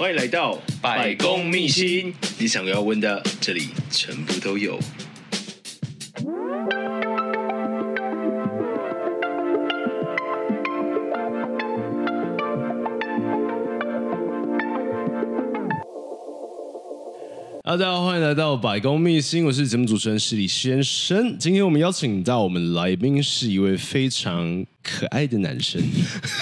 欢迎来到百公秘辛，你想要问的，这里全部都有。大家好，欢迎来到百公秘辛，我是节目主持人失礼先生。今天我们邀请到我们来宾是一位非常可爱的男生，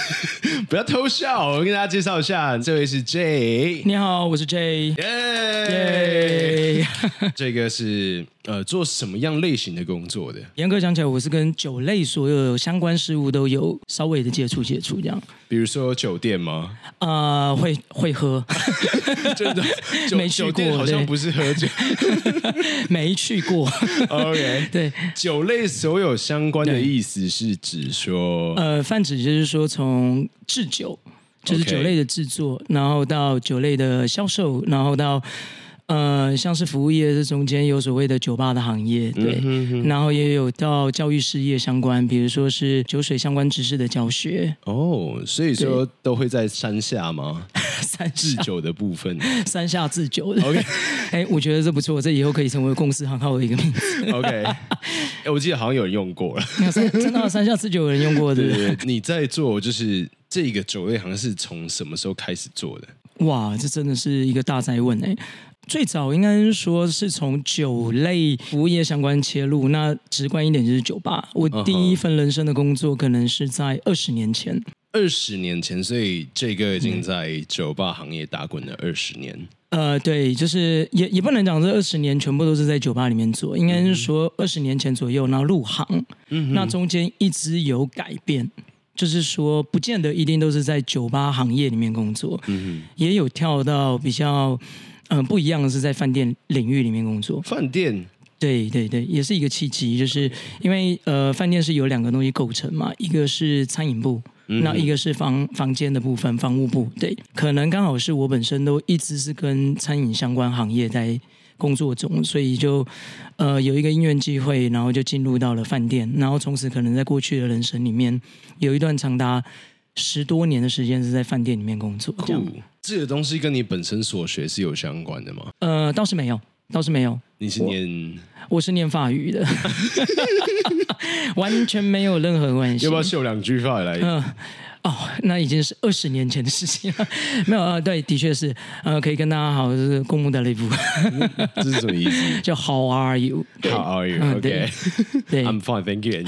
不要偷笑。我跟大家介绍一下，这位是 J。你好，我是 J。耶，这个是呃做什么样类型的工作的？严格讲起来，我是跟酒类所有相关事物都有稍微的接触接触这样。比如说酒店吗？啊、呃，会会喝，真的没去过，好像不是喝酒，没去过。OK，对，酒类所有相关的意思是指说，呃，泛指就是说从制酒，就是酒类的制作，然后到酒类的销售，然后到。呃，像是服务业这中间有所谓的酒吧的行业，对，嗯、哼哼然后也有到教育事业相关，比如说是酒水相关知识的教学。哦，所以说都会在山下吗？山下制酒的部分，三下制酒的。OK，哎，我觉得这不错，这以后可以成为公司行号的一个名字。OK，哎，我记得好像有人用过了，真的三下制酒有人用过的。对，你在做就是这个酒类行是从什么时候开始做的？哇，这真的是一个大灾问哎。最早应该是说是从酒类服务业相关切入，那直观一点就是酒吧。我第一份人生的工作可能是在二十年前。二十年前，所以这个已经在酒吧行业打滚了二十年。呃，对，就是也也不能讲这二十年全部都是在酒吧里面做，应该是说二十年前左右，然后入行，嗯，那中间一直有改变，就是说不见得一定都是在酒吧行业里面工作，嗯，也有跳到比较。嗯，不一样的是在饭店领域里面工作。饭店，对对对，也是一个契机，就是因为呃，饭店是由两个东西构成嘛，一个是餐饮部，嗯、那一个是房房间的部分，房务部。对，可能刚好是我本身都一直是跟餐饮相关行业在工作中，所以就呃有一个因缘机会，然后就进入到了饭店，然后从此可能在过去的人生里面有一段长达十多年的时间是在饭店里面工作。这样。这个东西跟你本身所学是有相关的吗？呃，倒是没有，倒是没有。你是念？我，我是念法语的，完全没有任何关系。要不要秀两句法语来？嗯，哦，那已经是二十年前的事情了。没有啊、呃，对，的确是，呃，可以跟大家好，就是公务的那部分。这是什么意思？叫 How are you？How are you？OK，对，对，I'm fine，Thank you。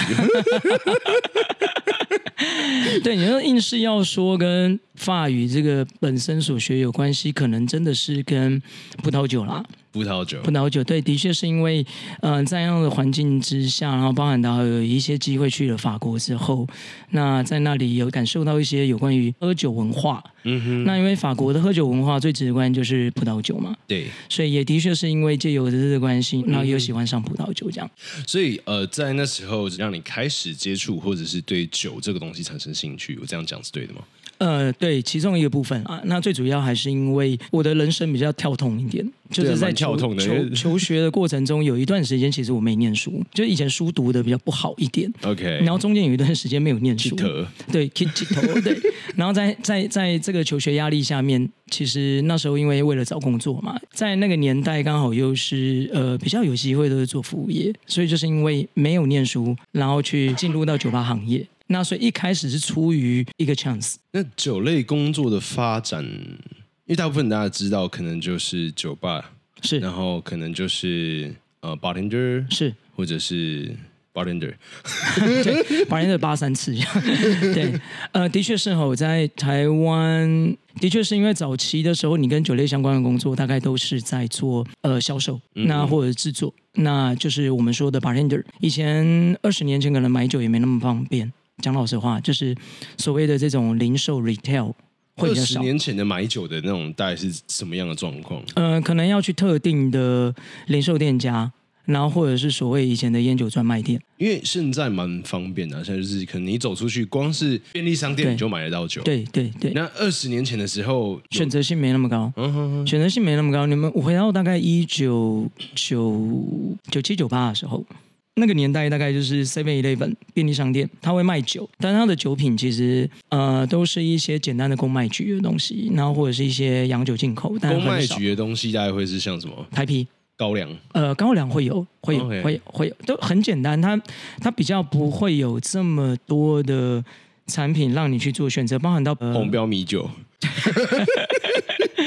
对，你说硬是要说跟法语这个本身所学有关系，可能真的是跟葡萄酒啦。葡萄酒，葡萄酒，对，的确是因为，嗯、呃，在那样的环境之下，然后包含到有一些机会去了法国之后，那在那里有感受到一些有关于喝酒文化。嗯哼，那因为法国的喝酒文化最直观就是葡萄酒嘛。对，所以也的确是因为借由的这个关系，然后又喜欢上葡萄酒这样。所以呃，在那时候让你开始接触或者是对酒这个东西产生兴趣，我这样讲是对的吗？呃，对，其中一个部分啊，那最主要还是因为我的人生比较跳痛一点，就是在求求求学的过程中，有一段时间其实我没念书，就以前书读的比较不好一点，OK，然后中间有一段时间没有念书，对，keep 头，对，然后在在在这个求学压力下面，其实那时候因为为了找工作嘛，在那个年代刚好又是呃比较有机会都是做服务业，所以就是因为没有念书，然后去进入到酒吧行业。那所以一开始是出于一个 chance。那酒类工作的发展，因为大部分大家知道，可能就是酒吧是，然后可能就是呃 bartender 是，或者是 bartender，对 bartender 八三次，对，呃，的确是哈，我在台湾的确是因为早期的时候，你跟酒类相关的工作，大概都是在做呃销售，那或者制作，那就是我们说的 bartender。以前二十年前可能买酒也没那么方便。讲老实话，就是所谓的这种零售 retail 会十年前的买酒的那种大概是什么样的状况？呃，可能要去特定的零售店家，然后或者是所谓以前的烟酒专卖店。因为现在蛮方便的，现在就是可能你走出去，光是便利商店你就买得到酒。对对对。那二十年前的时候，选择性没那么高。嗯哼哼，选择性没那么高。你们我回到大概一九九九七九八的时候。那个年代大概就是 Seven Eleven 便利商店，他会卖酒，但他的酒品其实呃都是一些简单的公卖局的东西，然后或者是一些洋酒进口。但公卖局的东西大概会是像什么？台啤、高粱。呃，高粱会有，会有.会有，会有，都很简单。它它比较不会有这么多的产品让你去做选择，包含到、呃、红标米酒。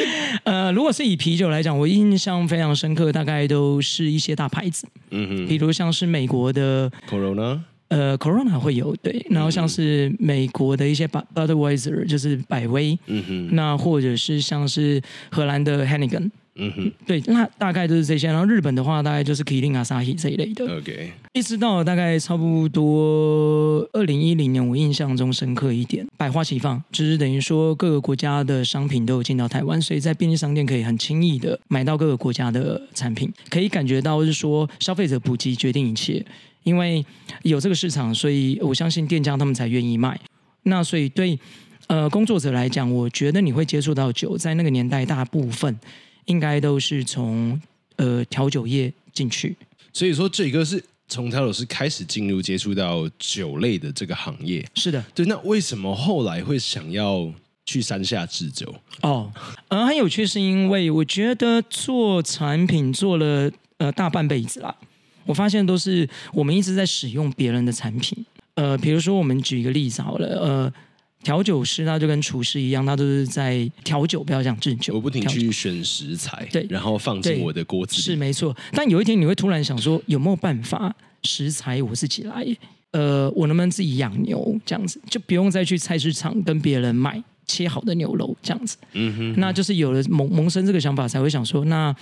呃，如果是以啤酒来讲，我印象非常深刻，大概都是一些大牌子，嗯哼，比如像是美国的 Corona，呃，Corona 会有对，然后像是美国的一些 Budweiser，就是百威，嗯哼，那或者是像是荷兰的 Heineken。嗯哼，对，那大概就是这些。然后日本的话，大概就是 Kirin、Asahi 这一类的。OK，一直到大概差不多二零一零年，我印象中深刻一点，百花齐放，就是等于说各个国家的商品都有进到台湾，所以在便利商店可以很轻易的买到各个国家的产品，可以感觉到是说消费者普及决定一切，因为有这个市场，所以我相信店家他们才愿意卖。那所以对呃工作者来讲，我觉得你会接触到酒，在那个年代大部分。应该都是从呃调酒业进去，所以说这个是从调酒师开始进入接触到酒类的这个行业。是的，对。那为什么后来会想要去山下制酒？哦，呃，很有趣，是因为我觉得做产品做了呃大半辈子啦，我发现都是我们一直在使用别人的产品。呃，比如说我们举一个例子好了，呃。调酒师他就跟厨师一样，他都是在调酒，不要讲制酒。我不停去选食材，对，然后放进我的锅子里。是没错。但有一天你会突然想说，有没有办法食材我自己来？呃，我能不能自己养牛这样子，就不用再去菜市场跟别人买切好的牛肉这样子。嗯哼，哼。那就是有了萌萌生这个想法，才会想说，那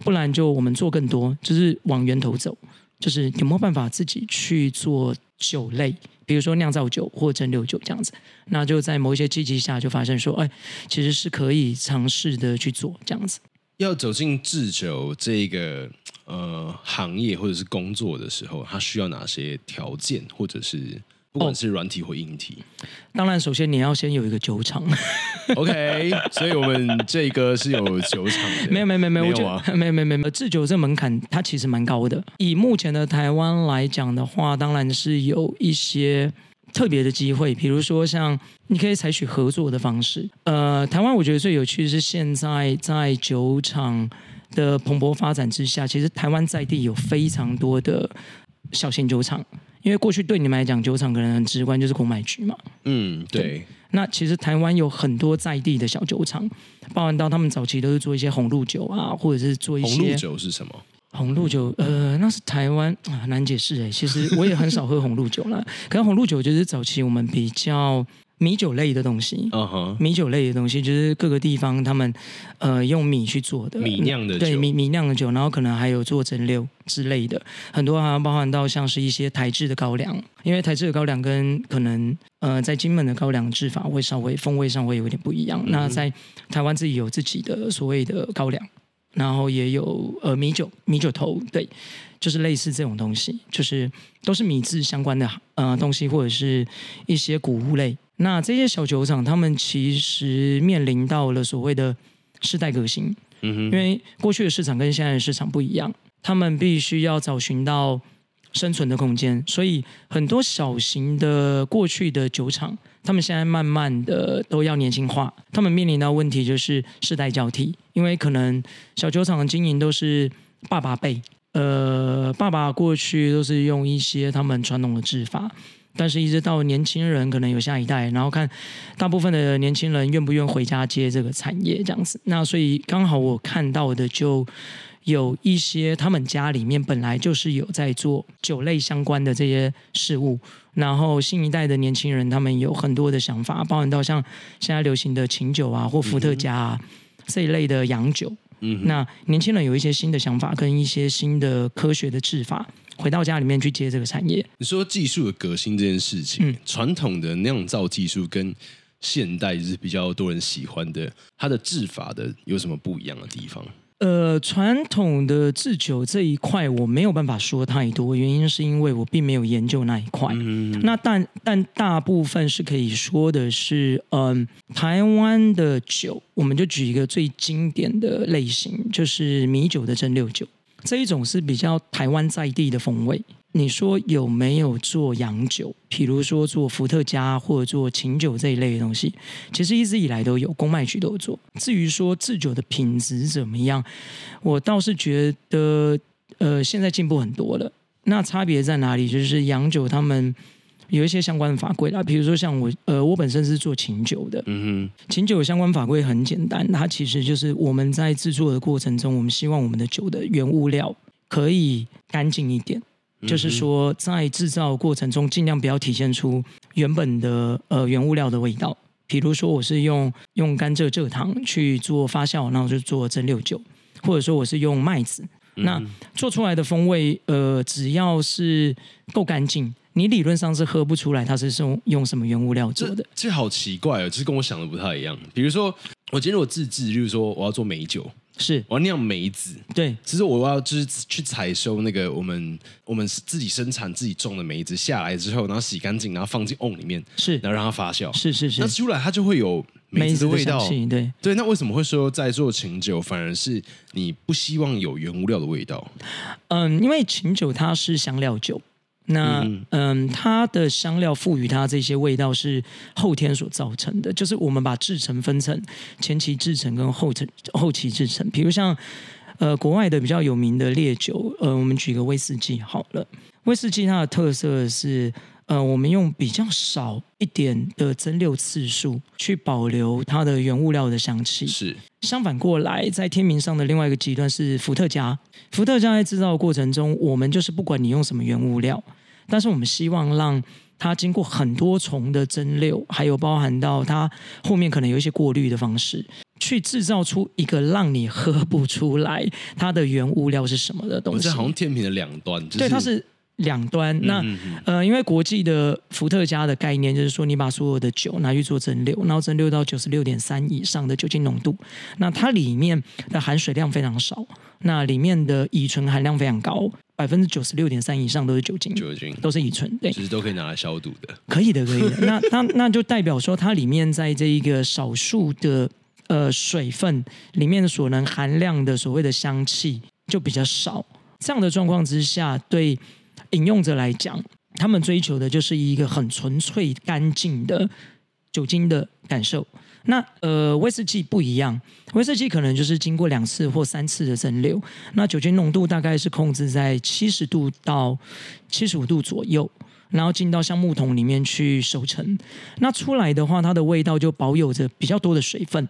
不然就我们做更多，就是往源头走，就是有没有办法自己去做酒类。比如说酿造酒或蒸馏酒这样子，那就在某一些契机下就发现说，哎，其实是可以尝试的去做这样子。要走进制酒这个呃行业或者是工作的时候，它需要哪些条件，或者是？不管是软体或硬体，哦，当然首先你要先有一个酒厂。OK，所以我们这个是有酒厂的。没有没有没有没有，没有啊，没有没有没有。制酒这门槛它其实蛮高的。以目前的台湾来讲的话，当然是有一些特别的机会，比如说像你可以采取合作的方式。呃，台湾我觉得最有趣的是现在在酒厂的蓬勃发展之下，其实台湾在地有非常多的小型酒厂。因为过去对你们来讲，酒厂可能很直观就是公卖局嘛。嗯，对。对，那其实台湾有很多在地的小酒厂，包含到他们早期都是做一些红露酒啊，或者是做一些红露酒是什么？红露酒，呃，那是台湾啊，难解释哎。其实我也很少喝红露酒了，可是红露酒就是早期我们比较。米酒类的东西，uh. 米酒类的东西就是各个地方他们呃用米去做的米酿的酒，对米米酿的酒，然后可能还有做蒸馏之类的，很多还包含到像是一些台制的高粱，因为台制的高粱跟可能呃在金门的高粱制法会稍微风味上会有一点不一样。嗯、那在台湾自己有自己的所谓的高粱，然后也有呃米酒米酒头，对，就是类似这种东西，就是都是米制相关的呃东西或者是一些谷物类。那这些小酒厂，他们其实面临到了所谓的世代革新，嗯哼，因为过去的市场跟现在的市场不一样，他们必须要找寻到生存的空间，所以很多小型的过去的酒厂，他们现在慢慢的都要年轻化，他们面临到问题就是世代交替，因为可能小酒厂的经营都是爸爸辈，呃，爸爸过去都是用一些他们传统的制法。但是，一直到年轻人可能有下一代，然后看大部分的年轻人愿不愿回家接这个产业这样子。那所以刚好我看到的就有一些他们家里面本来就是有在做酒类相关的这些事物，然后新一代的年轻人他们有很多的想法，包含到像现在流行的琴酒啊或伏特加啊、嗯、这一类的洋酒。嗯，那年轻人有一些新的想法跟一些新的科学的制法。回到家里面去接这个产业。你说技术的革新这件事情，嗯、传统的酿造技术跟现代是比较多人喜欢的，它的制法的有什么不一样的地方？呃，传统的制酒这一块我没有办法说太多，原因是因为我并没有研究那一块。嗯、那但但大部分是可以说的是，嗯、呃，台湾的酒，我们就举一个最经典的类型，就是米酒的蒸馏酒。这一种是比较台湾在地的风味，你说有没有做洋酒？比如说做伏特加或者做琴酒这一类的东西，其实一直以来都有，公卖局都有做。至于说制酒的品质怎么样，我倒是觉得，呃，现在进步很多了。那差别在哪里？就是洋酒他们有一些相关的法规啦，比如说像我，呃，我本身是做琴酒的，嗯哼，琴酒相关法规很简单，它其实就是我们在制作的过程中，我们希望我们的酒的原物料可以干净一点。就是说，在制造过程中，尽量不要体现出原本的呃原物料的味道。比如说，我是用用甘蔗蔗糖去做发酵，然后就做蒸馏酒，或者说我是用麦子，那做出来的风味，呃，只要是够干净，你理论上是喝不出来它是用用什么原物料做的。这，这好奇怪哦，就是跟我想的不太一样。比如说，我今天我自制，就是说我要做梅酒。是，我要酿梅子。对，其实我要就是去采收那个我们我们自己生产自己种的梅子下来之后，然后洗干净，然后放进瓮里面，是，然后让它发酵。是是是，那出来它就会有梅子的味道。对对，那为什么会说在做琴酒反而是你不希望有原物料的味道？嗯，因为琴酒它是香料酒。那嗯，它的香料赋予它这些味道是后天所造成的，就是我们把制成分成前期制成跟后成后期制成。比如像呃国外的比较有名的烈酒，呃，我们举个威士忌好了。威士忌它的特色是，呃，我们用比较少一点的蒸馏次数去保留它的原物料的香气。是相反过来，在天平上的另外一个极端是伏特加。伏特加在制造的过程中，我们就是不管你用什么原物料。但是我们希望让它经过很多重的蒸馏，还有包含到它后面可能有一些过滤的方式，去制造出一个让你喝不出来它的原物料是什么的东西。这好像天平的两端，就是、对，它是两端。那呃，因为国际的伏特加的概念就是说，你把所有的酒拿去做蒸馏，然后蒸馏到九十六点三以上的酒精浓度，那它里面的含水量非常少，那里面的乙醇含量非常高。百分之九十六点三以上都是酒精，酒精都是乙醇，对，其实都可以拿来消毒的。可以的，可以的。那那那就代表说，它里面在这一个少数的呃水分里面所能含量的所谓的香气就比较少。这样的状况之下，对饮用者来讲，他们追求的就是一个很纯粹、干净的酒精的感受。那呃，威士忌不一样，威士忌可能就是经过两次或三次的蒸馏，那酒精浓度大概是控制在七十度到七十五度左右，然后进到橡木桶里面去熟成，那出来的话，它的味道就保有着比较多的水分。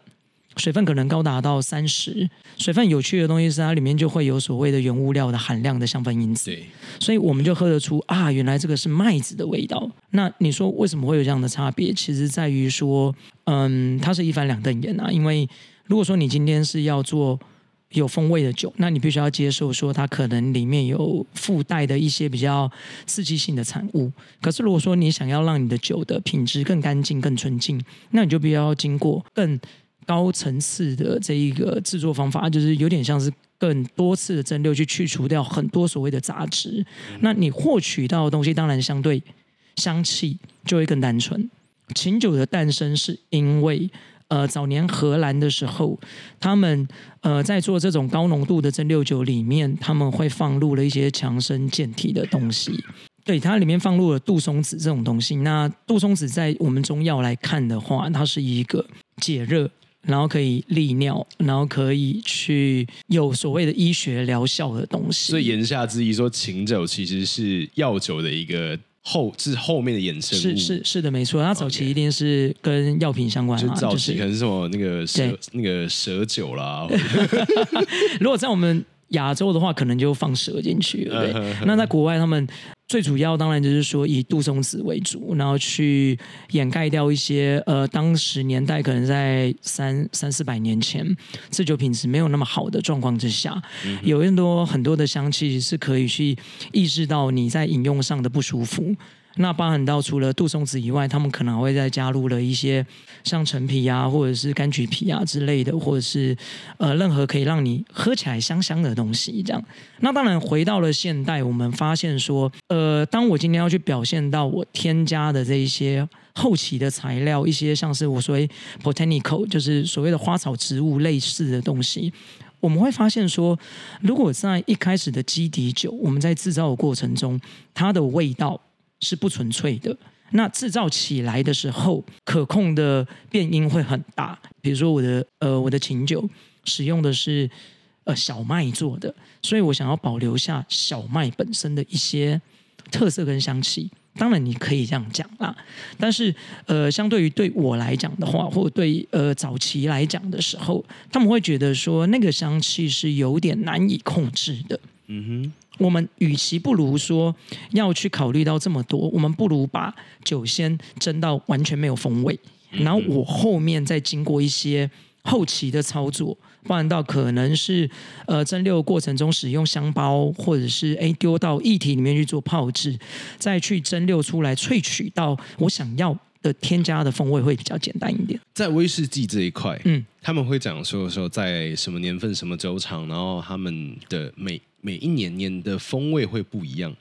水分可能高达到三十，水分有趣的东西是它里面就会有所谓的原物料的含量的香氛因子，对，所以我们就喝得出啊，原来这个是麦子的味道。那你说为什么会有这样的差别？其实在于说，嗯，它是一翻两瞪眼啊。因为如果说你今天是要做有风味的酒，那你必须要接受说它可能里面有附带的一些比较刺激性的产物。可是如果说你想要让你的酒的品质更干净、更纯净，那你就必须要经过更高层次的这一个制作方法，就是有点像是更多次的蒸馏，去去除掉很多所谓的杂质。那你获取到的东西，当然相对香气就会更单纯。琴酒的诞生是因为，呃，早年荷兰的时候，他们呃在做这种高浓度的蒸馏酒里面，他们会放入了一些强身健体的东西。对，它里面放入了杜松子这种东西。那杜松子在我们中药来看的话，它是一个解热。然后可以利尿，然后可以去有所谓的医学疗效的东西。所以言下之意说，琴酒其实是药酒的一个后，是后面的衍生物。是是是的，没错。它早期一定是跟药品相关的。就早期可能是什么那个蛇那个蛇酒啦。如果在我们亚洲的话，可能就放蛇进去了。对，那在国外他们。最主要当然就是说以杜松子为主，然后去掩盖掉一些呃当时年代可能在三三四百年前制酒品质没有那么好的状况之下，有更多很多的香气是可以去抑制到你在饮用上的不舒服。那包含到除了杜松子以外，他们可能会再加入了一些像陈皮啊，或者是柑橘皮啊之类的，或者是呃任何可以让你喝起来香香的东西。这样，那当然回到了现代，我们发现说，呃，当我今天要去表现到我添加的这一些后期的材料，一些像是我所谓 botanical，就是所谓的花草植物类似的东西。我们会发现说，如果在一开始的基底酒，我们在制造的过程中，它的味道是不纯粹的。那制造起来的时候，可控的变因会很大。比如说我的呃我的琴酒使用的是呃小麦做的，所以我想要保留下小麦本身的一些特色跟香气。当然你可以这样讲啦，但是呃相对于对我来讲的话，或对呃早期来讲的时候，他们会觉得说那个香气是有点难以控制的。嗯哼。我们与其不如说要去考虑到这么多，我们不如把酒先蒸到完全没有风味，然后我后面再经过一些后期的操作，包含到可能是呃蒸馏过程中使用香包，或者是诶丢到液体里面去做泡制，再去蒸馏出来萃取到我想要的添加的风味会比较简单一点。在威士忌这一块，嗯，他们会讲说说在什么年份、什么酒厂，然后他们的每每一年年的风味会不一样，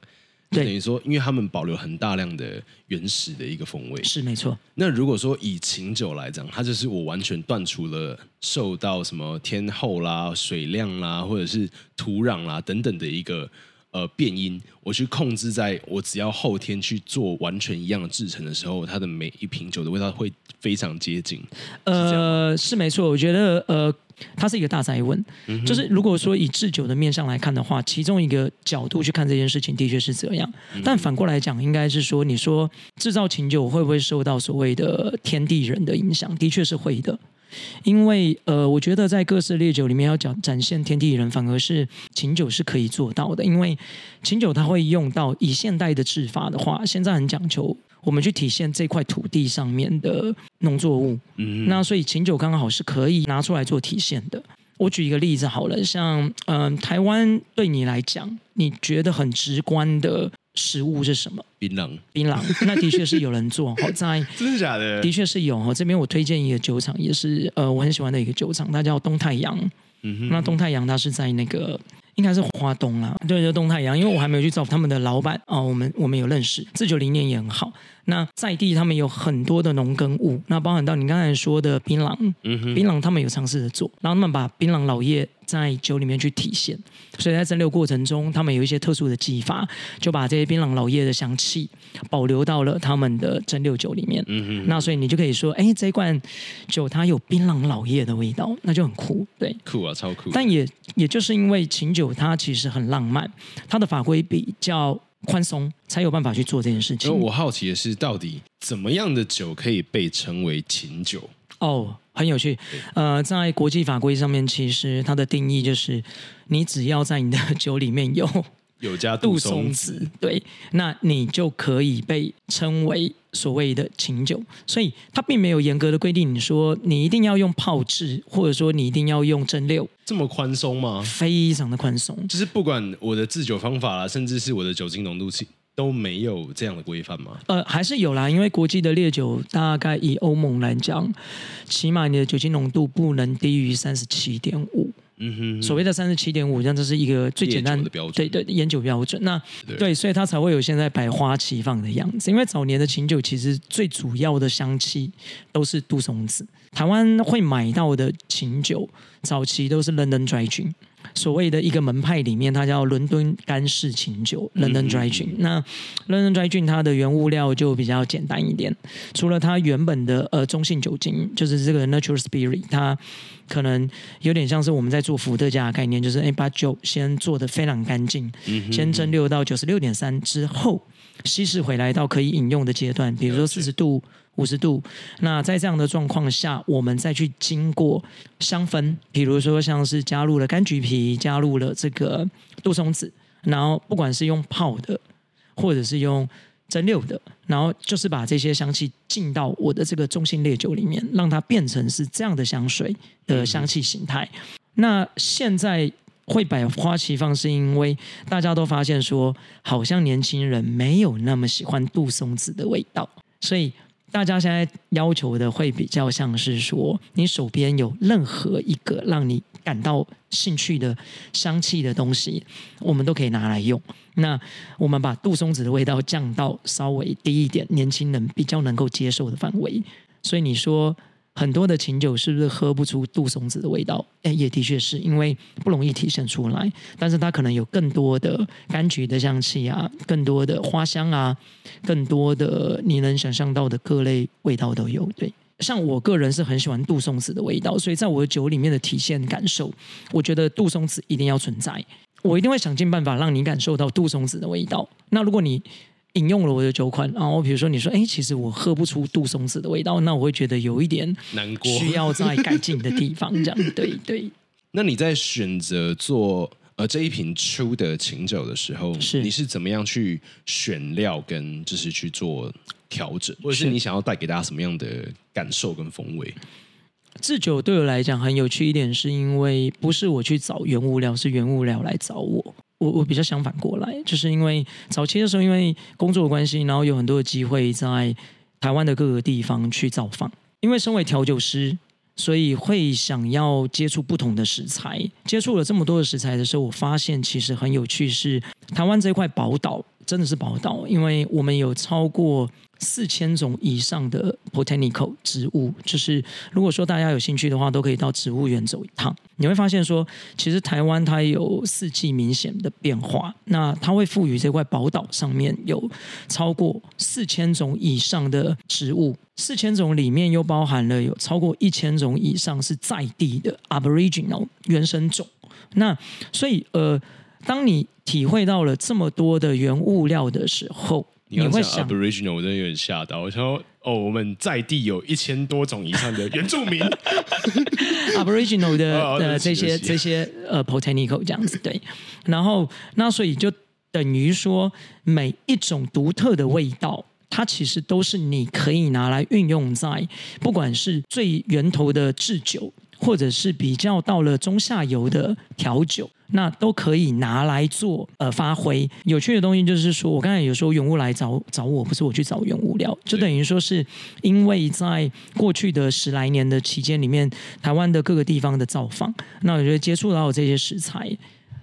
等于说，因为他们保留很大量的原始的一个风味，是没错。那如果说以琴酒来讲，它就是我完全断除了受到什么天候啦、水量啦，或者是土壤啦等等的一个。呃，变音我去控制，在我只要后天去做完全一样的制程的时候，它的每一瓶酒的味道会非常接近。呃，是没错，我觉得呃，它是一个大哉问。嗯、就是如果说以制酒的面向来看的话，其中一个角度去看这件事情，的确是这样。嗯、但反过来讲，应该是说，你说制造琴酒会不会受到所谓的天地人的影响？的确是会的。因为呃，我觉得在各式烈酒里面要讲展现天地人，反而是琴酒是可以做到的。因为琴酒它会用到以现代的制法的话，现在很讲求我们去体现这块土地上面的农作物。嗯，那所以琴酒刚好是可以拿出来做体现的。我举一个例子好了，像嗯、呃，台湾对你来讲，你觉得很直观的。食物是什么？槟榔，槟榔，那的确是有人做。好在真的假的？的确是有哈。这边我推荐一个酒厂，也是呃我很喜欢的一个酒厂，它叫东太阳。嗯哼。那东太阳它是在那个应该是华东啦，对，就东太阳。因为我还没有去找他们的老板哦，我们我们有认识，自九零年也很好。那在地他们有很多的农耕物，那包含到你刚才说的槟榔，嗯哼，槟榔他们有尝试着做，然后他们把槟榔老叶在酒里面去体现，所以在蒸馏过程中，他们有一些特殊的技法，就把这些槟榔老叶的香气保留到了他们的蒸馏酒里面。嗯哼，那所以你就可以说，哎，这一罐酒它有槟榔老叶的味道，那就很酷，对，酷啊，超酷。但也也就是因为琴酒它其实很浪漫，它的法规比较。宽松才有办法去做这件事情。我好奇的是，到底怎么样的酒可以被称为琴酒？哦，很有趣。呃，在国际法规上面，其实它的定义就是，你只要在你的酒里面有。有加杜松子，对，那你就可以被称为所谓的琴酒，所以它并没有严格的规定，你说你一定要用泡制，或者说你一定要用蒸馏，这么宽松吗？非常的宽松，就是不管我的制酒方法啦，甚至是我的酒精浓度都没有这样的规范吗？呃，还是有啦，因为国际的烈酒大概以欧盟来讲，起码你的酒精浓度不能低于三十七点五。嗯哼，所谓的三十七点五，这样这是一个最简单的标准，对对，烟酒标准。那对，对，所以它才会有现在百花齐放的样子。因为早年的琴酒其实最主要的香气都是杜松子，台湾会买到的琴酒早期都是 London Dry Gin。所谓的一个门派里面，它叫伦敦干式琴酒 （London Dry Gin）。那 London Dry Gin 它的原物料就比较简单一点，除了它原本的呃中性酒精，就是这个 natural spirit，它可能有点像是我们在做伏特加的概念，就是哎把酒先做的非常干净，先蒸馏到九十六点三之后，稀释回来到可以饮用的阶段，比如说四十度。五十度，那在这样的状况下，我们再去经过香氛，比如说像是加入了柑橘皮，加入了这个杜松子，然后不管是用泡的，或者是用蒸馏的，然后就是把这些香气进到我的这个中性烈酒里面，让它变成是这样的香水的香气形态。嗯、那现在会百花齐放，是因为大家都发现说，好像年轻人没有那么喜欢杜松子的味道，所以。大家现在要求的会比较像是说，你手边有任何一个让你感到兴趣的香气的东西，我们都可以拿来用。那我们把杜松子的味道降到稍微低一点，年轻人比较能够接受的范围。所以你说很多的琴酒是不是喝不出杜松子的味道？哎，也的确是因为不容易体现出来，但是它可能有更多的柑橘的香气啊，更多的花香啊，更多的你能想象到的各类味道都有。对，像我个人是很喜欢杜松子的味道，所以在我的酒里面的体现感受，我觉得杜松子一定要存在，我一定会想尽办法让你感受到杜松子的味道。那如果你饮用了我的酒款，然后比如说你说，哎，其实我喝不出杜松子的味道，那我会觉得有一点难过，需要再改进的地方，这样对 对。那你在选择做呃这一瓶出的琴酒的时候，是你是怎么样去选料跟就是去做调整，或者是你想要带给大家什么样的感受跟风味？制酒对我来讲很有趣一点，是因为不是我去找原物料，是原物料来找我。我我比较相反过来，就是因为早期的时候，因为工作的关系，然后有很多的机会在台湾的各个地方去造访。因为身为调酒师，所以会想要接触不同的食材。接触了这么多的食材的时候，我发现其实很有趣是，是台湾这块宝岛真的是宝岛，因为我们有超过。四千种以上的 botanical 植物，就是如果说大家有兴趣的话，都可以到植物园走一趟。你会发现说，其实台湾它有四季明显的变化。那它会赋予这块宝岛上面有超过四千种以上的植物，四千种里面又包含了有超过一千种以上是在地的 aboriginal 原生种。那所以呃，当你体会到了这么多的原物料的时候，你会想 Aboriginal，我真的有点吓到。我说哦，我们在地有一千多种以上的 原住民，Aboriginal 的、哦、的这些这些呃 Botanical 这样子对。然后那所以就等于说，每一种独特的味道，它其实都是你可以拿来运用在不管是最源头的制酒，或者是比较到了中下游的调酒。那都可以拿来做呃发挥。有趣的东西就是说，我刚才有说永物来找找我，不是我去找永物聊，就等于说是因为在过去的十来年的期间里面，台湾的各个地方的造访，那我觉得接触到这些食材，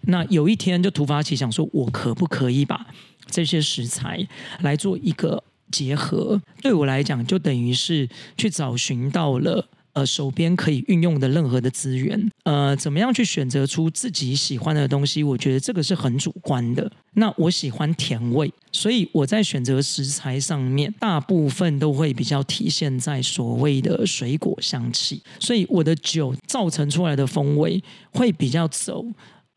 那有一天就突发奇想，说我可不可以把这些食材来做一个结合？对我来讲，就等于是去找寻到了。呃，手边可以运用的任何的资源，呃，怎么样去选择出自己喜欢的东西？我觉得这个是很主观的。那我喜欢甜味，所以我在选择食材上面，大部分都会比较体现在所谓的水果香气，所以我的酒造成出来的风味会比较走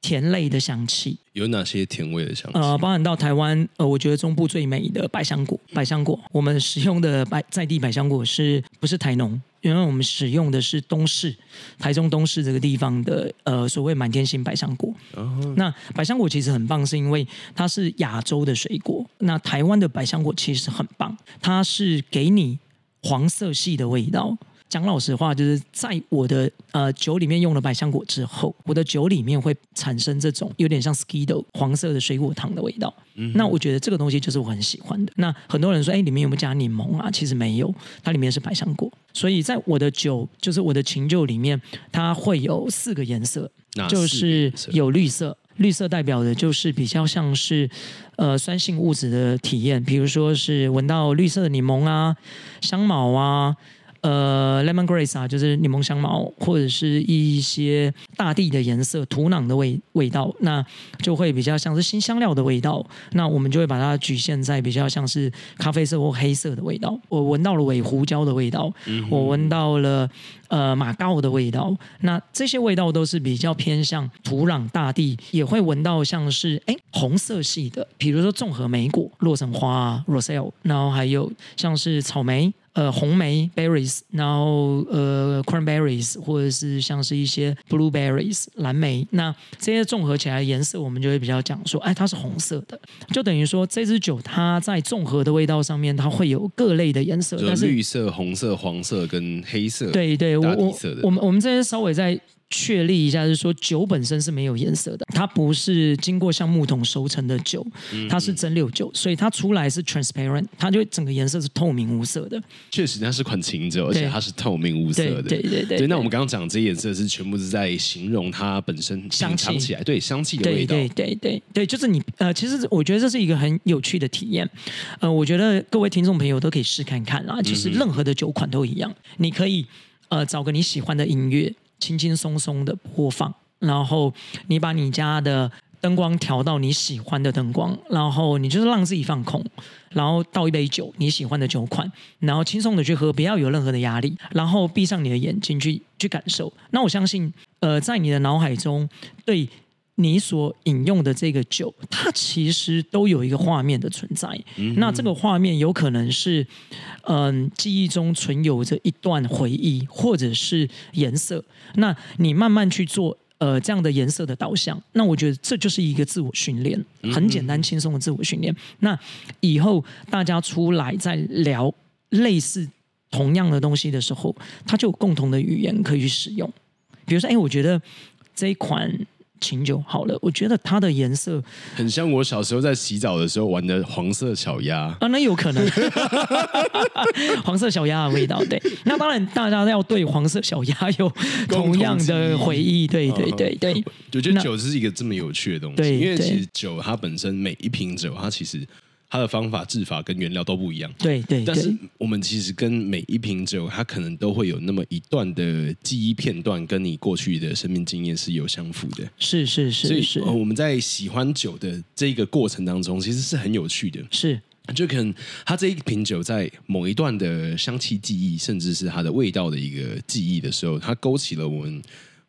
甜类的香气。有哪些甜味的香气？呃，包含到台湾，呃，我觉得中部最美的百香果，百香果，我们使用的百在地百香果是不是台农？因为我们使用的是东势，台中东势这个地方的呃所谓满天星百香果。Uh-huh. 那百香果其实很棒，是因为它是亚洲的水果。那台湾的百香果其实很棒，它是给你黄色系的味道。讲老实话，就是在我的呃酒里面用了百香果之后，我的酒里面会产生这种有点像 Skido 黄色的水果糖的味道。嗯，那我觉得这个东西就是我很喜欢的。那很多人说，哎，里面有没有加柠檬啊？其实没有，它里面是百香果。所以在我的酒，就是我的琴酒里面，它会有四个颜色，就是有绿色，绿色代表的就是比较像是呃酸性物质的体验，比如说是闻到绿色的柠檬啊、香茅啊。呃，lemon grass 啊，就是柠檬香茅，或者是一些大地的颜色、土壤的味味道，那就会比较像是新香料的味道。那我们就会把它局限在比较像是咖啡色或黑色的味道。我闻到了尾胡椒的味道，嗯、我闻到了呃马告的味道。那这些味道都是比较偏向土壤、大地，也会闻到像是哎红色系的，比如说综合莓果、洛神花啊、Roselle，然后还有像是草莓。呃，红莓 berries，然后呃，cranberries，或者是像是一些 blueberries 蓝莓，那这些综合起来的颜色，我们就会比较讲说，哎，它是红色的，就等于说这支酒它在综合的味道上面，它会有各类的颜色，就绿色、红色、黄色跟黑色，对对，我我我们我们这些稍微在。确立一下，就是说酒本身是没有颜色的，它不是经过像木桶熟成的酒，它是蒸馏酒，所以它出来是 transparent，它就整个颜色是透明无色的。确实，它是款琴酒，而且它是透明无色的。对对对，对，对。那我们刚刚讲这些颜色是全部是在形容它本身香气起来，对香气的味道。对对对对对，就是你呃，其实我觉得这是一个很有趣的体验。呃，我觉得各位听众朋友都可以试看看啦，其实任何的酒款都一样，你可以。呃找个你喜欢的音乐，轻轻松松的播放，然后你把你家的灯光调到你喜欢的灯光，然后你就是让自己放空，然后倒一杯酒，你喜欢的酒款，然后轻松的去喝，不要有任何的压力，然后闭上你的眼睛去去感受。那我相信，呃，在你的脑海中，对你所饮用的这个酒，它其实都有一个画面的存在。嗯、那这个画面有可能是，嗯、呃，记忆中存有着一段回忆，或者是颜色。那你慢慢去做。呃，这样的颜色的导向，那我觉得这就是一个自我训练，很简单轻松的自我训练。那以后大家出来再聊类似同样的东西的时候，它就有共同的语言可以去使用。比如说，哎，我觉得这一款。琴酒好了，我觉得它的颜色很像我小时候在洗澡的时候玩的黄色小鸭啊，那有可能 黄色小鸭的味道。对，那当然大家要对黄色小鸭有同样的回忆。对对对对，我觉得酒是一个这么有趣的东西，因为其实酒它本身每一瓶酒它其实。它的方法制法跟原料都不一样，对对。但是我们其实跟每一瓶酒，它可能都会有那么一段的记忆片段，跟你过去的生命经验是有相符的。是是是，所以是我们在喜欢酒的这个过程当中，其实是很有趣的。是，就可能它这一瓶酒在某一段的香气记忆，甚至是它的味道的一个记忆的时候，它勾起了我们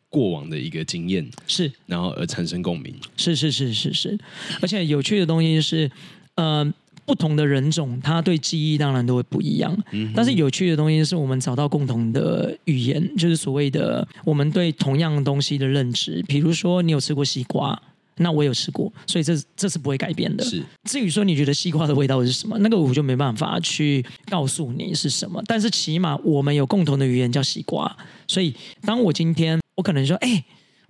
过往的一个经验，是，然后而产生共鸣。是是是是是，而且有趣的东西是。呃，不同的人种，他对记忆当然都会不一样。嗯、但是有趣的东西是我们找到共同的语言，就是所谓的我们对同样东西的认知。比如说，你有吃过西瓜，那我有吃过，所以这这是不会改变的。是。至于说你觉得西瓜的味道是什么，那个我就没办法去告诉你是什么。但是起码我们有共同的语言叫西瓜，所以当我今天我可能说，哎。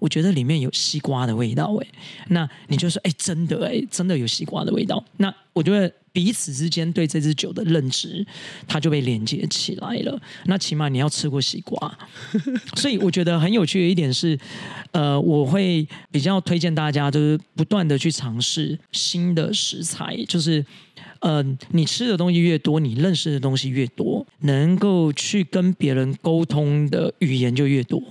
我觉得里面有西瓜的味道，哎，那你就说，哎，真的，哎，真的有西瓜的味道。那我觉得彼此之间对这支酒的认知，它就被连接起来了。那起码你要吃过西瓜，所以我觉得很有趣的一点是，呃，我会比较推荐大家，就是不断的去尝试新的食材，就是，呃，你吃的东西越多，你认识的东西越多，能够去跟别人沟通的语言就越多。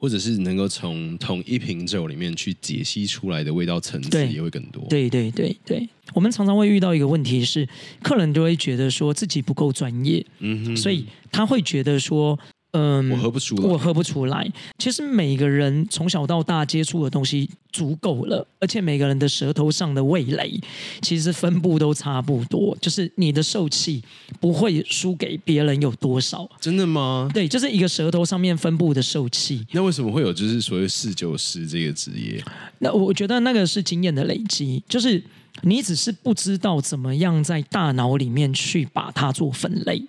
或者是能够从同一瓶酒里面去解析出来的味道层次也会更多。对对对对，我们常常会遇到一个问题是，客人都会觉得说自己不够专业，嗯哼，所以他会觉得说。嗯，我喝不出来，我喝不出来。其实每个人从小到大接触的东西足够了，而且每个人的舌头上的味蕾其实分布都差不多，就是你的受气不会输给别人有多少。真的吗？对，就是一个舌头上面分布的受气。那为什么会有就是所谓侍酒师这个职业？那我觉得那个是经验的累积，就是你只是不知道怎么样在大脑里面去把它做分类。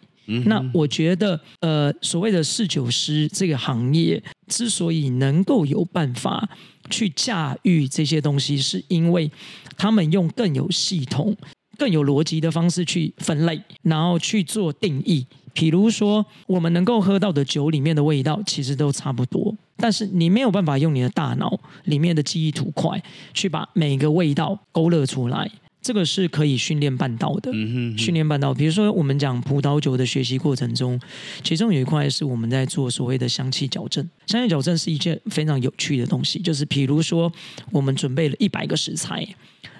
那我觉得，呃，所谓的侍酒师这个行业之所以能够有办法去驾驭这些东西，是因为他们用更有系统、更有逻辑的方式去分类，然后去做定义。比如说，我们能够喝到的酒里面的味道其实都差不多，但是你没有办法用你的大脑里面的记忆图块去把每个味道勾勒出来。这个是可以训练办到的，嗯、哼哼训练办到。比如说，我们讲葡萄酒的学习过程中，其中有一块是我们在做所谓的香气矫正。香气矫正是一件非常有趣的东西，就是比如说，我们准备了一百个食材，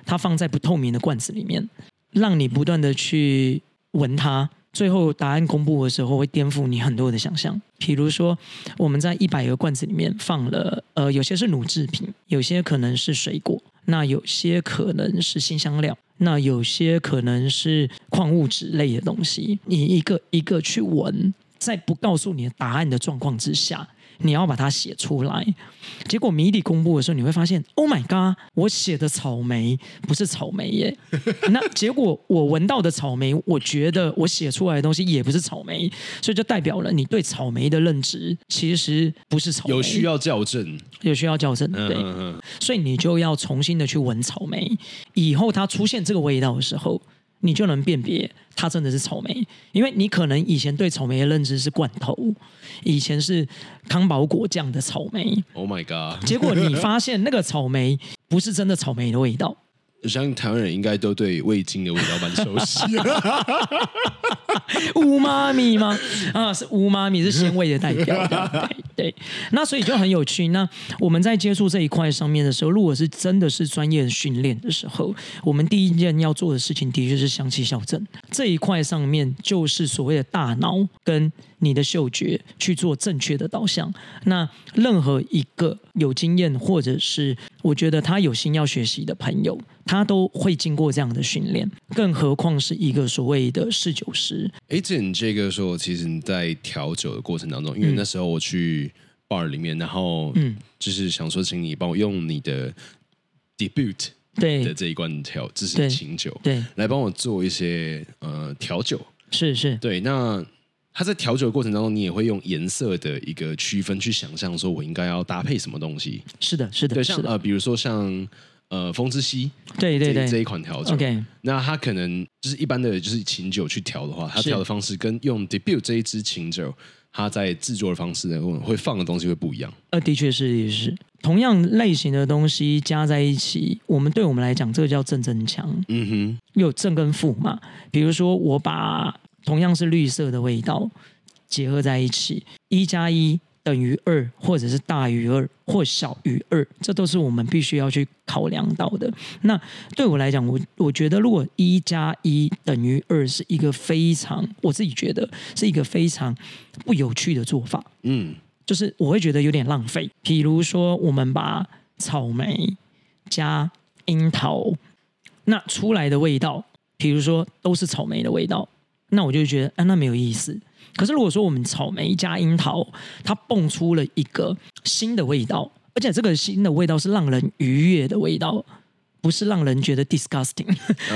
它放在不透明的罐子里面，让你不断的去闻它，最后答案公布的时候会颠覆你很多的想象。比如说，我们在一百个罐子里面放了，呃，有些是乳制品，有些可能是水果。那有些可能是辛香料，那有些可能是矿物质类的东西，你一个一个去闻，在不告诉你的答案的状况之下。你要把它写出来，结果谜底公布的时候，你会发现，Oh my god，我写的草莓不是草莓耶。那结果我闻到的草莓，我觉得我写出来的东西也不是草莓，所以就代表了你对草莓的认知其实不是草莓。有需要校正，有需要校正，对。嗯嗯嗯。所以你就要重新的去闻草莓，以后它出现这个味道的时候。你就能辨别它真的是草莓，因为你可能以前对草莓的认知是罐头，以前是康宝果酱的草莓。Oh my god！结果你发现那个草莓不是真的草莓的味道。我相信台湾人应该都对味精的味道蛮熟悉的。乌妈咪吗？啊，是乌妈咪，是鲜味的代表。对 对，那所以就很有趣。那我们在接触这一块上面的时候，如果是真的是专业的训练的时候，我们第一件要做的事情，的确是香气校正这一块上面，就是所谓的大脑跟你的嗅觉去做正确的导向。那任何一个有经验或者是我觉得他有心要学习的朋友，他都会经过这样的训练，更何况是一个所谓的侍酒师。哎，这你这个说，其实你在调酒的过程当中，因为那时候我去 bar 里面，然后嗯，就是想说，请你帮我用你的 debut 对。的这一罐调，这是琴酒，对，来帮我做一些呃调酒，是是，对。那他在调酒的过程当中，你也会用颜色的一个区分去想象，说我应该要搭配什么东西？是的，是的，对，像呃，比如说像。呃，风之息，对对对，这一款调酒，OK，那它可能就是一般的就是琴酒去调的话，它调的方式跟用 Debut 这一支琴酒，它在制作的方式呢，会放的东西会不一样。呃，的确是，也是同样类型的东西加在一起，我们对我们来讲，这个叫正增强。嗯哼，有正跟负嘛。比如说，我把同样是绿色的味道结合在一起，一加一。等于二，或者是大于二，或小于二，这都是我们必须要去考量到的。那对我来讲，我我觉得如果一加一等于二是一个非常，我自己觉得是一个非常不有趣的做法。嗯，就是我会觉得有点浪费。比如说，我们把草莓加樱桃，那出来的味道，比如说都是草莓的味道，那我就觉得，啊，那没有意思。可是如果说我们草莓加樱桃，它蹦出了一个新的味道，而且这个新的味道是让人愉悦的味道，不是让人觉得 disgusting。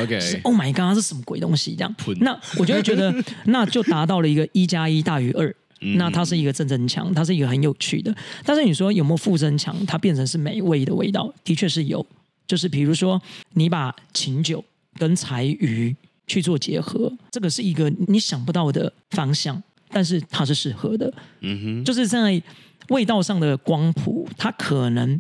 OK，Oh my god，是什么鬼东西？这样，那我就会觉得，那就达到了一个一加一大于二。那它是一个正增强，它是一个很有趣的。但是你说有没有负增强？它变成是美味的味道，的确是有。就是比如说，你把琴酒跟柴鱼。去做结合，这个是一个你想不到的方向，但是它是适合的。嗯哼，就是在味道上的光谱，它可能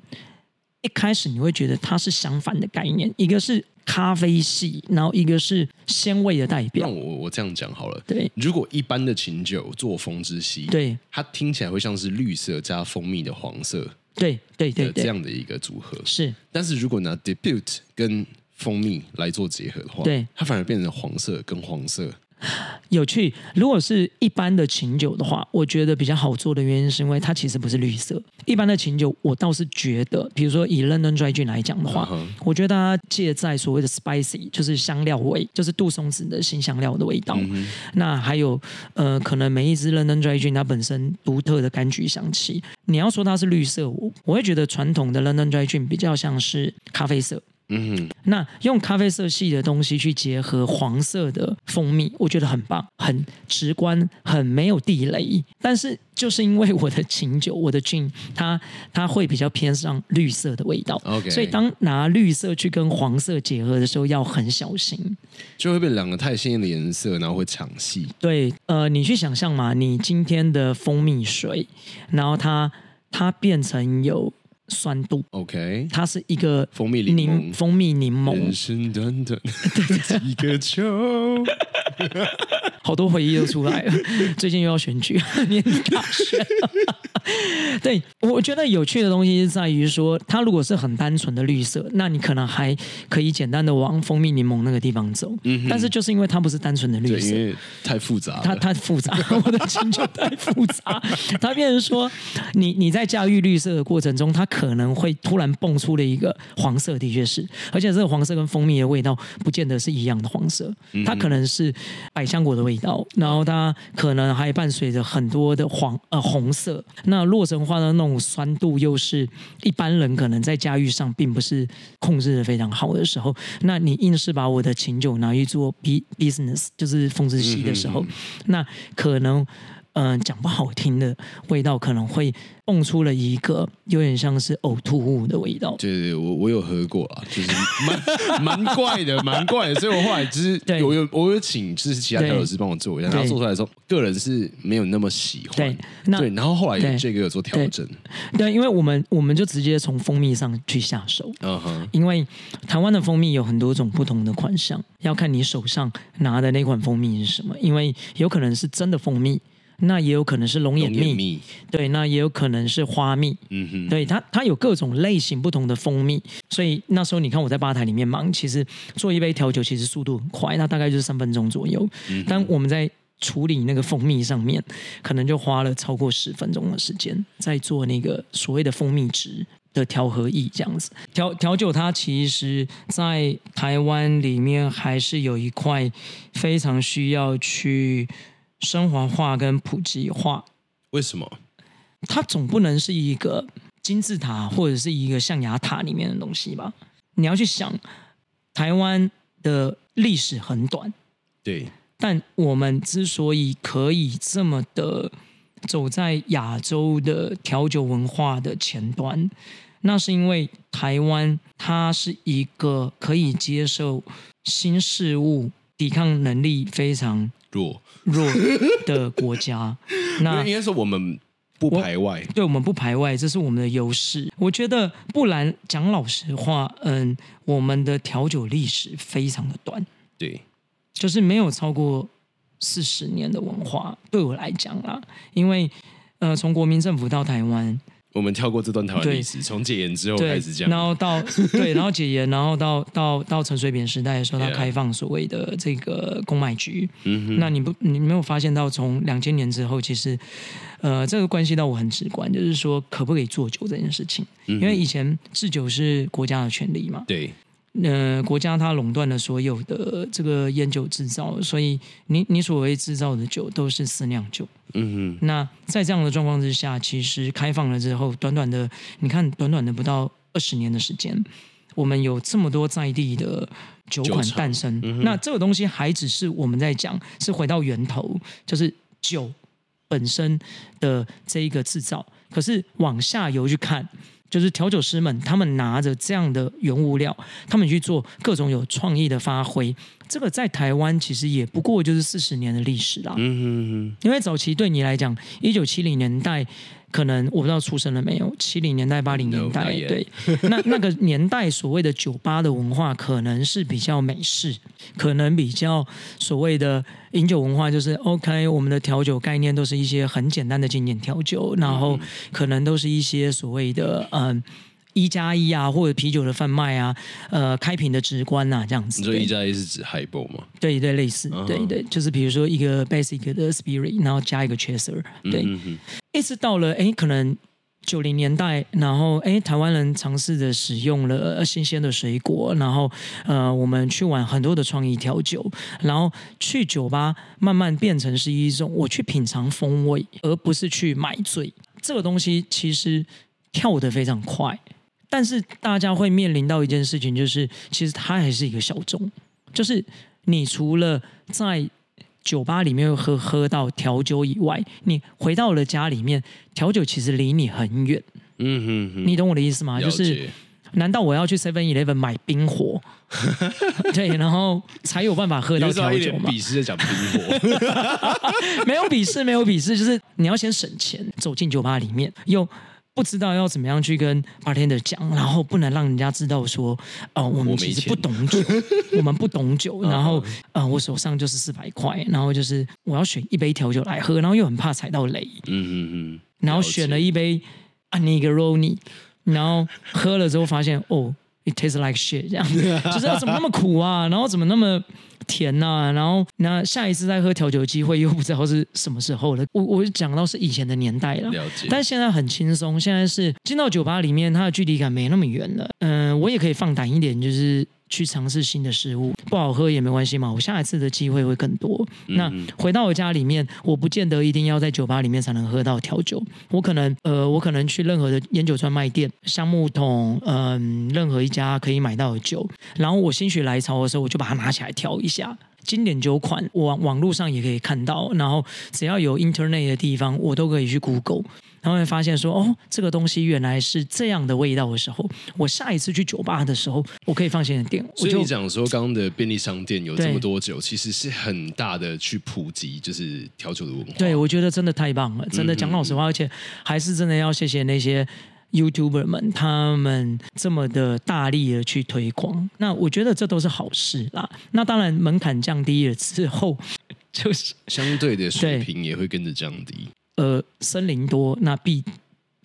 一开始你会觉得它是相反的概念，一个是咖啡系，然后一个是鲜味的代表。那我我这样讲好了，对，如果一般的琴酒做风之息，对，它听起来会像是绿色加蜂蜜的黄色，对对对，这样的一个组合。是。但是如果拿 debut 跟蜂蜜来做结合的话，对，它反而变成黄色跟黄色。有趣。如果是一般的琴酒的话，我觉得比较好做的原因是因为它其实不是绿色。一般的琴酒，我倒是觉得，比如说以 London Dry Gin 来讲的话，uh -huh. 我觉得它借在所谓的 spicy，就是香料味，就是杜松子的新香料的味道。Uh -huh. 那还有呃，可能每一支 London Dry Gin 它本身独特的柑橘香气。你要说它是绿色，我我会觉得传统的 London Dry Gin 比较像是咖啡色。嗯哼，那用咖啡色系的东西去结合黄色的蜂蜜，我觉得很棒，很直观，很没有地雷。但是就是因为我的琴酒，我的 gin，它它会比较偏上绿色的味道。OK，所以当拿绿色去跟黄色结合的时候，要很小心，就会被两个太鲜艳的颜色，然后会抢戏。对，呃，你去想象嘛，你今天的蜂蜜水，然后它它变成有。酸度，OK，它是一个蜂蜜柠檬，蜂蜜柠檬。人生短短几个秋，好多回忆都出来了。最近又要选举，年底大选。对，我觉得有趣的东西是在于说，它如果是很单纯的绿色，那你可能还可以简单的往蜂蜜柠檬那个地方走。嗯，但是就是因为它不是单纯的绿色，因为太复杂，它太复杂，我的心就太复杂。它变成说，你你在驾驭绿色的过程中，它。可能会突然蹦出了一个黄色，的确是，而且这个黄色跟蜂蜜的味道不见得是一样的黄色，它可能是百香果的味道，然后它可能还伴随着很多的黄呃红色。那洛神花的那种酸度又是一般人可能在驾驭上并不是控制的非常好的时候，那你硬是把我的琴酒拿去做 B business，就是风之息的时候，那可能。嗯、呃，讲不好听的味道，可能会蹦出了一个有点像是呕吐物的味道。对对对，我我有喝过啊，就是蛮 蛮怪的，蛮怪的。所以我后来就是有有我有请就是其他调酒师帮我做一下，然后做出来的时候，个人是没有那么喜欢。对，对，然后后来这个有做调整。对，对，因为我们我们就直接从蜂蜜上去下手。嗯哼，因为台湾的蜂蜜有很多种不同的款项，要看你手上拿的那款蜂蜜是什么，因为有可能是真的蜂蜜。那也有可能是龙眼蜜，龙眼蜜，对，那也有可能是花蜜，嗯哼，对，它它有各种类型不同的蜂蜜，所以那时候你看我在吧台里面忙，其实做一杯调酒其实速度很快，那大概就是三分钟左右，嗯，但我们在处理那个蜂蜜上面，可能就花了超过十分钟的时间，在做那个所谓的蜂蜜值的调和液这样子。调调酒它其实，在台湾里面还是有一块非常需要去。升华化跟普及化，为什么？它总不能是一个金字塔或者是一个象牙塔里面的东西吧？你要去想，台湾的历史很短，对，但我们之所以可以这么的走在亚洲的调酒文化的前端，那是因为台湾它是一个可以接受新事物、抵抗能力非常弱。弱的国家，那应该是我们不排外，对，我们不排外，这是我们的优势。我觉得，不然讲老实话，嗯，我们的调酒历史非常的短，对，就是没有超过四十年的文化。对我来讲啦，因为呃，从国民政府到台湾。我们跳过这段台湾历史，从解严之后开始讲，然后到 对，然后解严，然后到到到陈水扁时代的时候，他开放所谓的这个公卖局。嗯哼，那你不你没有发现到从两千年之后，其实呃，这个关系到我很直观，就是说可不可以做酒这件事情，因为以前制酒是国家的权利嘛。对。呃，国家它垄断了所有的这个烟酒制造，所以你你所谓制造的酒都是私酿酒。嗯哼。那在这样的状况之下，其实开放了之后，短短的你看，短短的不到二十年的时间，我们有这么多在地的酒款诞生。嗯、那这个东西还只是我们在讲，是回到源头，就是酒本身的这一个制造。可是往下游去看。就是调酒师们，他们拿着这样的原物料，他们去做各种有创意的发挥。这个在台湾其实也不过就是四十年的历史啦。嗯哼哼。因为早期对你来讲，一九七零年代。可能我不知道出生了没有，七零年代、八零年代，no, 对，那 那个年代所谓的酒吧的文化，可能是比较美式，可能比较所谓的饮酒文化，就是 OK，我们的调酒概念都是一些很简单的经典调酒，然后可能都是一些所谓的嗯。一加一啊，或者啤酒的贩卖啊，呃，开瓶的直观啊，这样子。你说一加一是指 highball 吗？对对，类似，uh huh. 对对，就是比如说一个 basic 的 spirit，然后加一个 chaser，对。一直到了哎，可能九零年代，然后哎，台湾人尝试着使用了新鲜的水果，然后呃，我们去玩很多的创意调酒，然后去酒吧慢慢变成是一种我去品尝风味，而不是去买醉。这个东西其实跳得非常快。但是大家会面临到一件事情，就是其实它还是一个小众，就是你除了在酒吧里面喝喝到调酒以外，你回到了家里面，调酒其实离你很远。嗯哼哼，你懂我的意思吗？就是难道我要去 Seven Eleven 买冰火？对，然后才有办法喝到调酒吗？鄙视在讲冰火，没有鄙视，没有鄙视，就是你要先省钱，走进酒吧里面又。不知道要怎么样去跟 bartender 讲，然后不能让人家知道说，哦，我们其实不懂酒，我，我们不懂酒，然后，呃，我手上就是四百块，然后就是我要选一杯调酒来喝，然后又很怕踩到雷，嗯嗯嗯，然后选了一杯 a n i g r o n i 然后喝了之后发现，哦，it tastes like shit，这样，就是要怎么那么苦啊，然后怎么那么。甜呐、啊，然后那下一次再喝调酒的机会又不知道是什么时候了。我我讲到是以前的年代了，了解。但是现在很轻松，现在是进到酒吧里面，它的距离感没那么远了。嗯、呃，我也可以放胆一点，就是。去尝试新的事物，不好喝也没关系嘛。我下一次的机会会更多。嗯、那回到我家里面，我不见得一定要在酒吧里面才能喝到调酒。我可能呃，我可能去任何的烟酒专卖店、橡木桶，嗯、呃，任何一家可以买到的酒。然后我心血来潮的时候，我就把它拿起来调一下。经典酒款，网网络上也可以看到，然后只要有 Internet 的地方，我都可以去 Google，然后会发现说，哦，这个东西原来是这样的味道的时候，我下一次去酒吧的时候，我可以放心的点。所以你讲说，刚刚的便利商店有这么多酒，其实是很大的去普及，就是调酒的文化。对，我觉得真的太棒了，真的讲老实话，而且还是真的要谢谢那些。YouTuber 们，他们这么的大力的去推广，那我觉得这都是好事啦。那当然门槛降低了之后，就是相对的水平也会跟着降低。呃，森林多，那必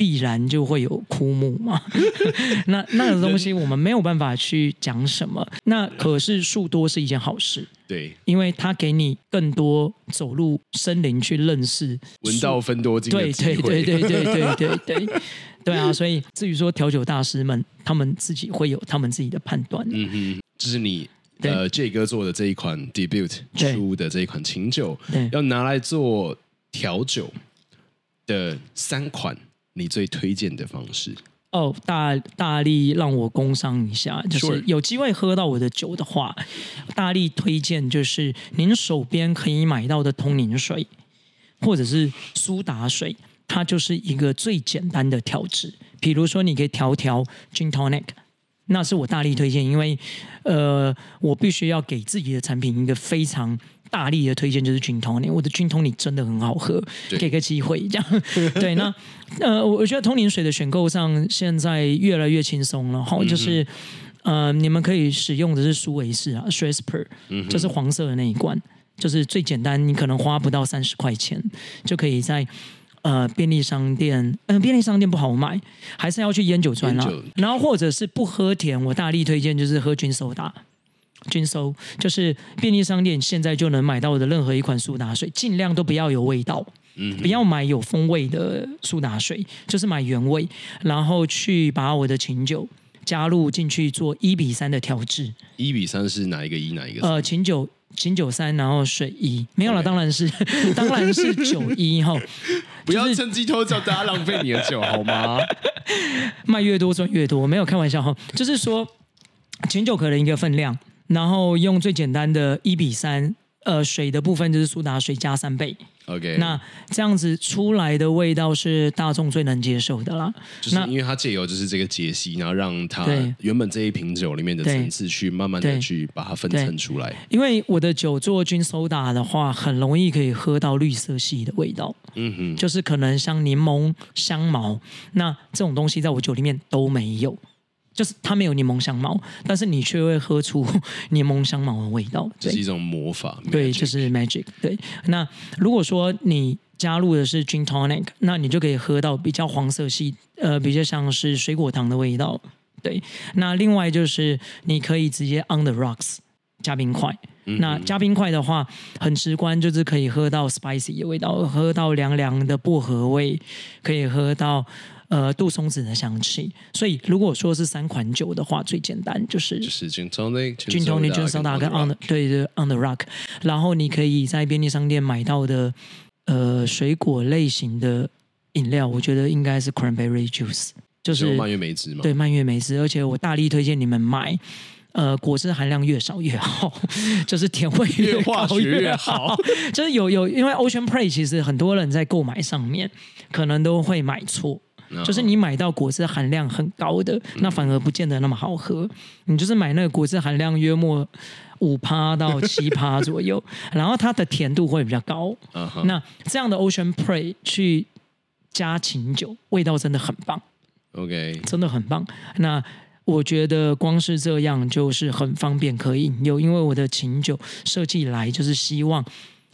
必然就会有枯木嘛。那那个东西我们没有办法去讲什么。那可是树多是一件好事，对，因为它给你更多走入森林去认识，闻到分多精。对对对对对对对对。对啊，所以至于说调酒大师们，他们自己会有他们自己的判断。嗯哼，这是你呃 J 哥做的这一款 Debut 出的这一款琴酒，要拿来做调酒的三款，你最推荐的方式？哦，大大力让我工商一下，就是有机会喝到我的酒的话，大力推荐就是您手边可以买到的通灵水，或者是苏打水。它就是一个最简单的调制，比如说你可以调调 Gin Tonic，那是我大力推荐，因为呃，我必须要给自己的产品一个非常大力的推荐，就是 Gin Tonic，我的菌通你真的很好喝，给个机会这样。对，那呃，我觉得通灵水的选购上现在越来越轻松了，哈，就是呃，你们可以使用的是苏维士啊，Schweppes，就是黄色的那一罐，就是最简单，你可能花不到三十块钱就可以在。呃，便利商店，嗯、呃，便利商店不好买，还是要去烟酒专啦。然后或者是不喝甜，我大力推荐就是喝菌手打，君苏就是便利商店现在就能买到的任何一款苏打水，尽量都不要有味道，嗯，不要买有风味的苏打水，就是买原味，然后去把我的琴酒加入进去做一比三的调制。一比三是哪一个一哪一个？呃，琴酒。琴酒三，然后水一，没有了，当然是 当然是酒一哈。不要趁机偷叫大家浪费你的酒好吗？卖越多赚越多，没有开玩笑哈。就是说，琴酒可能一个分量，然后用最简单的一比三。呃，水的部分就是苏打水加三倍。OK，那这样子出来的味道是大众最能接受的啦。就是因为它借由就是这个解析，然后让它原本这一瓶酒里面的层次去慢慢的去把它分层出来。因为我的酒做菌苏打的话，很容易可以喝到绿色系的味道。嗯哼，就是可能像柠檬、香茅，那这种东西在我酒里面都没有。就是它没有柠檬香茅，但是你却会喝出柠檬香茅的味道，这是一种魔法。对，就是 magic。对，那如果说你加入的是 gin tonic，那你就可以喝到比较黄色系，呃，比较像是水果糖的味道。对，那另外就是你可以直接 on the rocks 加冰块。嗯、那加冰块的话，很直观，就是可以喝到 spicy 的味道，喝到凉凉的薄荷味，可以喝到。呃，杜松子的香气，所以如果说是三款酒的话，最简单就是就是 Gin Tonic、Gin Tonic、Gin Soda 跟 On the 对对 On the Rock，然后你可以在便利商店买到的呃水果类型的饮料，我觉得应该是 Cranberry Juice，就是蔓越莓汁嘛，对蔓越莓汁，而且我大力推荐你们买，呃，果汁含量越少越好，就是甜味越高越好，就是有有，因为 Ocean Spray 其实很多人在购买上面可能都会买错。就是你买到果汁含量很高的，那反而不见得那么好喝。你就是买那个果汁含量约莫五趴到七趴左右，然后它的甜度会比较高。那这样的 Ocean Spray 去加琴酒，味道真的很棒。OK，真的很棒。那我觉得光是这样就是很方便可以饮用，因为我的琴酒设计来就是希望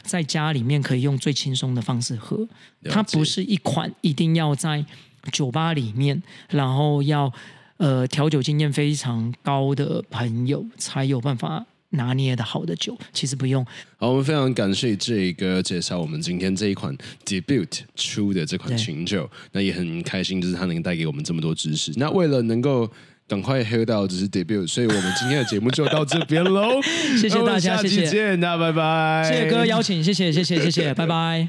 在家里面可以用最轻松的方式喝。它不是一款一定要在酒吧里面，然后要呃调酒经验非常高的朋友才有办法拿捏的好的酒，其实不用。好，我们非常感谢这个介绍我们今天这一款 Debut 出的这款琴酒，那也很开心，就是它能带给我们这么多知识。那为了能够赶快喝到只是 Debut，所以我们今天的节目就到这边喽。谢谢大家，谢谢，见，那拜拜。谢谢哥邀请，谢谢，谢谢，谢谢，拜拜。